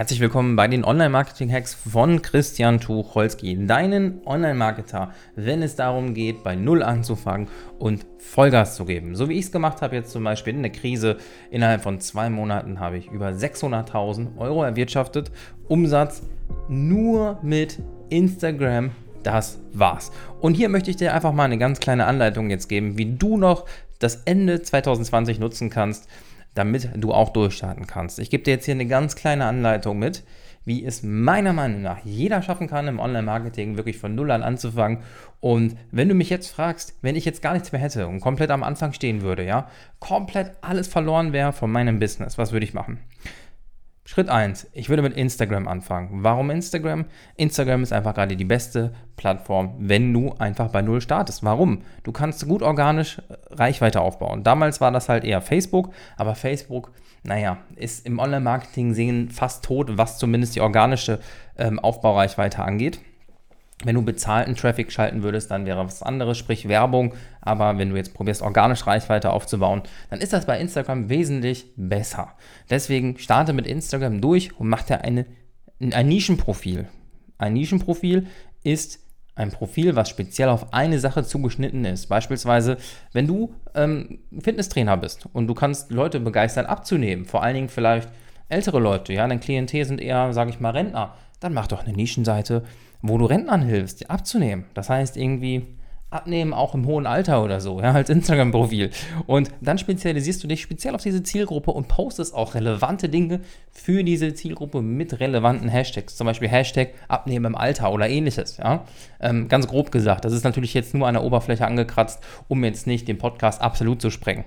Herzlich willkommen bei den Online-Marketing-Hacks von Christian Tucholsky, deinen Online-Marketer, wenn es darum geht, bei Null anzufangen und Vollgas zu geben. So wie ich es gemacht habe jetzt zum Beispiel in der Krise, innerhalb von zwei Monaten habe ich über 600.000 Euro erwirtschaftet, Umsatz nur mit Instagram das war's. Und hier möchte ich dir einfach mal eine ganz kleine Anleitung jetzt geben, wie du noch das Ende 2020 nutzen kannst, damit du auch durchstarten kannst. Ich gebe dir jetzt hier eine ganz kleine Anleitung mit, wie es meiner Meinung nach jeder schaffen kann, im Online-Marketing wirklich von Null an anzufangen. Und wenn du mich jetzt fragst, wenn ich jetzt gar nichts mehr hätte und komplett am Anfang stehen würde, ja, komplett alles verloren wäre von meinem Business, was würde ich machen? Schritt 1. Ich würde mit Instagram anfangen. Warum Instagram? Instagram ist einfach gerade die beste Plattform, wenn du einfach bei Null startest. Warum? Du kannst gut organisch äh, Reichweite aufbauen. Damals war das halt eher Facebook, aber Facebook, naja, ist im Online-Marketing sehen fast tot, was zumindest die organische ähm, Aufbaureichweite angeht. Wenn du bezahlten Traffic schalten würdest, dann wäre was anderes, sprich Werbung. Aber wenn du jetzt probierst, organisch Reichweite aufzubauen, dann ist das bei Instagram wesentlich besser. Deswegen starte mit Instagram durch und mach dir eine, ein Nischenprofil. Ein Nischenprofil ist ein Profil, was speziell auf eine Sache zugeschnitten ist. Beispielsweise, wenn du ähm, Fitnesstrainer bist und du kannst Leute begeistern abzunehmen, vor allen Dingen vielleicht ältere Leute, ja, dein Klientel sind eher, sage ich mal, Rentner, dann mach doch eine Nischenseite, wo du Rentnern hilfst, die abzunehmen. Das heißt irgendwie abnehmen auch im hohen Alter oder so, ja, als Instagram-Profil. Und dann spezialisierst du dich speziell auf diese Zielgruppe und postest auch relevante Dinge für diese Zielgruppe mit relevanten Hashtags. Zum Beispiel Hashtag abnehmen im Alter oder ähnliches, ja. Ähm, ganz grob gesagt. Das ist natürlich jetzt nur an der Oberfläche angekratzt, um jetzt nicht den Podcast absolut zu sprengen.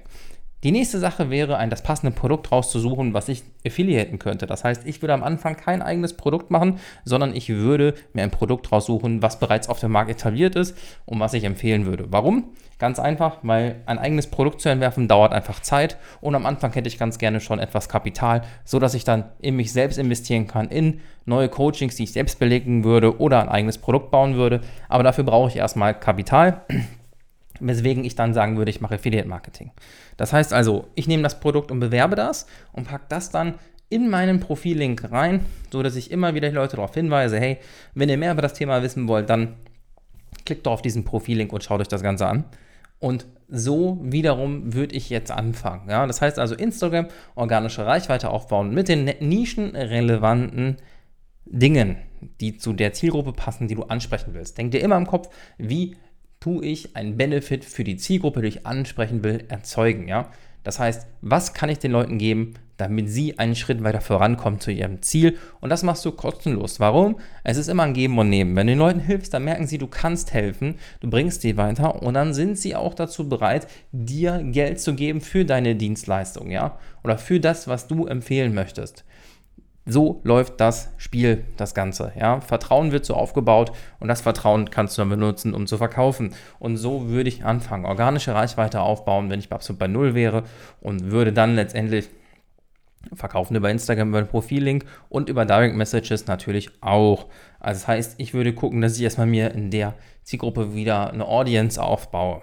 Die nächste Sache wäre, ein das passende Produkt rauszusuchen, was ich affiliaten könnte. Das heißt, ich würde am Anfang kein eigenes Produkt machen, sondern ich würde mir ein Produkt raussuchen, was bereits auf dem Markt etabliert ist und was ich empfehlen würde. Warum? Ganz einfach, weil ein eigenes Produkt zu entwerfen dauert einfach Zeit und am Anfang hätte ich ganz gerne schon etwas Kapital, sodass ich dann in mich selbst investieren kann, in neue Coachings, die ich selbst belegen würde oder ein eigenes Produkt bauen würde. Aber dafür brauche ich erstmal Kapital weswegen ich dann sagen würde, ich mache Affiliate Marketing. Das heißt also, ich nehme das Produkt und bewerbe das und packe das dann in meinen Profillink rein, so dass ich immer wieder die Leute darauf hinweise, hey, wenn ihr mehr über das Thema wissen wollt, dann klickt doch auf diesen Profillink und schaut euch das Ganze an. Und so wiederum würde ich jetzt anfangen. Ja? Das heißt also Instagram, organische Reichweite aufbauen mit den nischenrelevanten Dingen, die zu der Zielgruppe passen, die du ansprechen willst. Denk dir immer im Kopf, wie tue ich einen Benefit für die Zielgruppe, die ich ansprechen will, erzeugen. Ja? Das heißt, was kann ich den Leuten geben, damit sie einen Schritt weiter vorankommen zu ihrem Ziel? Und das machst du kostenlos. Warum? Es ist immer ein Geben und Nehmen. Wenn du den Leuten hilfst, dann merken sie, du kannst helfen, du bringst die weiter und dann sind sie auch dazu bereit, dir Geld zu geben für deine Dienstleistung, ja? Oder für das, was du empfehlen möchtest. So läuft das Spiel, das Ganze. Ja? Vertrauen wird so aufgebaut und das Vertrauen kannst du dann benutzen, um zu verkaufen. Und so würde ich anfangen, organische Reichweite aufbauen, wenn ich absolut bei Null wäre und würde dann letztendlich verkaufen über Instagram, über den Profillink und über Direct Messages natürlich auch. Also das heißt, ich würde gucken, dass ich erstmal mir in der Zielgruppe wieder eine Audience aufbaue.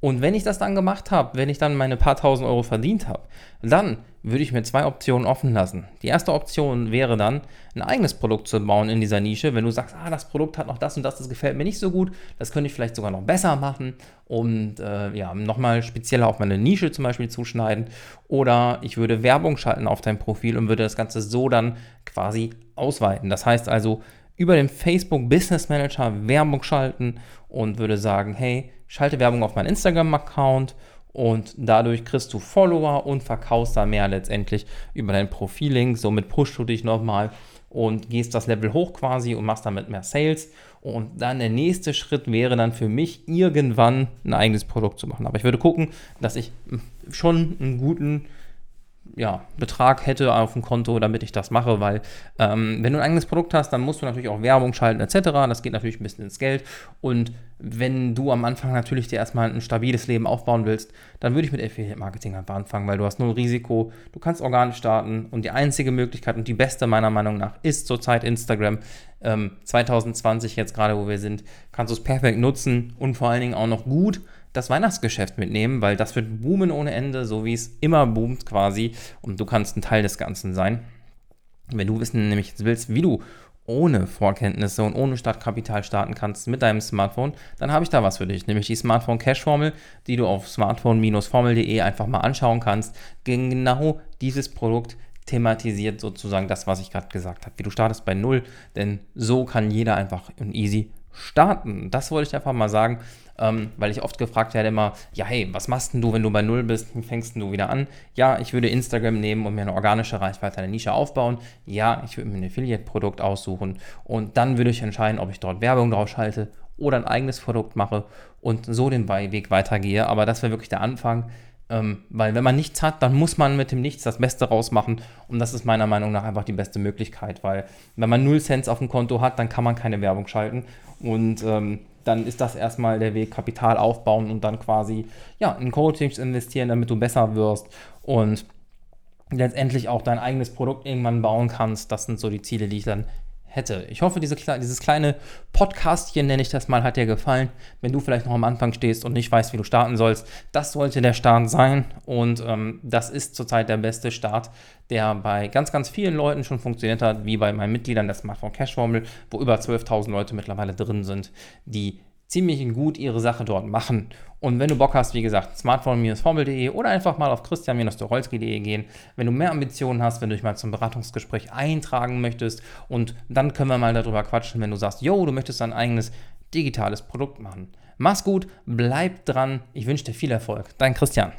Und wenn ich das dann gemacht habe, wenn ich dann meine paar tausend Euro verdient habe, dann würde ich mir zwei Optionen offen lassen. Die erste Option wäre dann, ein eigenes Produkt zu bauen in dieser Nische. Wenn du sagst, ah, das Produkt hat noch das und das, das gefällt mir nicht so gut, das könnte ich vielleicht sogar noch besser machen und äh, ja, nochmal spezieller auf meine Nische zum Beispiel zuschneiden. Oder ich würde Werbung schalten auf dein Profil und würde das Ganze so dann quasi ausweiten. Das heißt also, über den Facebook Business Manager Werbung schalten und würde sagen, hey, schalte Werbung auf meinen Instagram-Account und dadurch kriegst du Follower und verkaufst da mehr letztendlich über dein Profil-Link. Somit pushst du dich nochmal und gehst das Level hoch quasi und machst damit mehr Sales. Und dann der nächste Schritt wäre dann für mich, irgendwann ein eigenes Produkt zu machen. Aber ich würde gucken, dass ich schon einen guten ja, Betrag hätte auf dem Konto, damit ich das mache, weil ähm, wenn du ein eigenes Produkt hast, dann musst du natürlich auch Werbung schalten etc. Das geht natürlich ein bisschen ins Geld und wenn du am Anfang natürlich dir erstmal ein stabiles Leben aufbauen willst, dann würde ich mit Affiliate Marketing einfach anfangen, weil du hast null Risiko, du kannst organisch starten und die einzige Möglichkeit und die beste meiner Meinung nach ist zurzeit Instagram. Ähm, 2020 jetzt gerade, wo wir sind, kannst du es perfekt nutzen und vor allen Dingen auch noch gut das Weihnachtsgeschäft mitnehmen, weil das wird boomen ohne Ende, so wie es immer boomt quasi und du kannst ein Teil des Ganzen sein. Wenn du wissen nämlich willst, wie du ohne Vorkenntnisse und ohne Startkapital starten kannst mit deinem Smartphone, dann habe ich da was für dich, nämlich die Smartphone Cash Formel, die du auf smartphone-formel.de einfach mal anschauen kannst. Genau dieses Produkt thematisiert sozusagen das, was ich gerade gesagt habe. Wie du startest bei Null, denn so kann jeder einfach und easy starten. Das wollte ich einfach mal sagen, ähm, weil ich oft gefragt werde immer, ja hey, was machst denn du, wenn du bei Null bist, wie fängst du wieder an? Ja, ich würde Instagram nehmen und mir eine organische Reichweite, eine Nische aufbauen. Ja, ich würde mir ein Affiliate-Produkt aussuchen und dann würde ich entscheiden, ob ich dort Werbung drauf schalte oder ein eigenes Produkt mache und so den Weg weitergehe. Aber das wäre wirklich der Anfang. Ähm, weil wenn man nichts hat, dann muss man mit dem Nichts das Beste rausmachen. Und das ist meiner Meinung nach einfach die beste Möglichkeit, weil wenn man 0 Cent auf dem Konto hat, dann kann man keine Werbung schalten. Und ähm, dann ist das erstmal der Weg, Kapital aufbauen und dann quasi ja, in Coachings investieren, damit du besser wirst und letztendlich auch dein eigenes Produkt irgendwann bauen kannst. Das sind so die Ziele, die ich dann hätte. Ich hoffe, diese, dieses kleine Podcastchen, nenne ich das mal, hat dir gefallen. Wenn du vielleicht noch am Anfang stehst und nicht weißt, wie du starten sollst, das sollte der Start sein. Und ähm, das ist zurzeit der beste Start, der bei ganz, ganz vielen Leuten schon funktioniert hat, wie bei meinen Mitgliedern der Smartphone Cash Formel, wo über 12.000 Leute mittlerweile drin sind, die ziemlich gut ihre Sache dort machen. Und wenn du Bock hast, wie gesagt, smartphone-formel.de oder einfach mal auf christian-dorolski.de gehen. Wenn du mehr Ambitionen hast, wenn du dich mal zum Beratungsgespräch eintragen möchtest und dann können wir mal darüber quatschen, wenn du sagst, yo, du möchtest ein eigenes digitales Produkt machen. Mach's gut, bleib dran. Ich wünsche dir viel Erfolg. Dein Christian.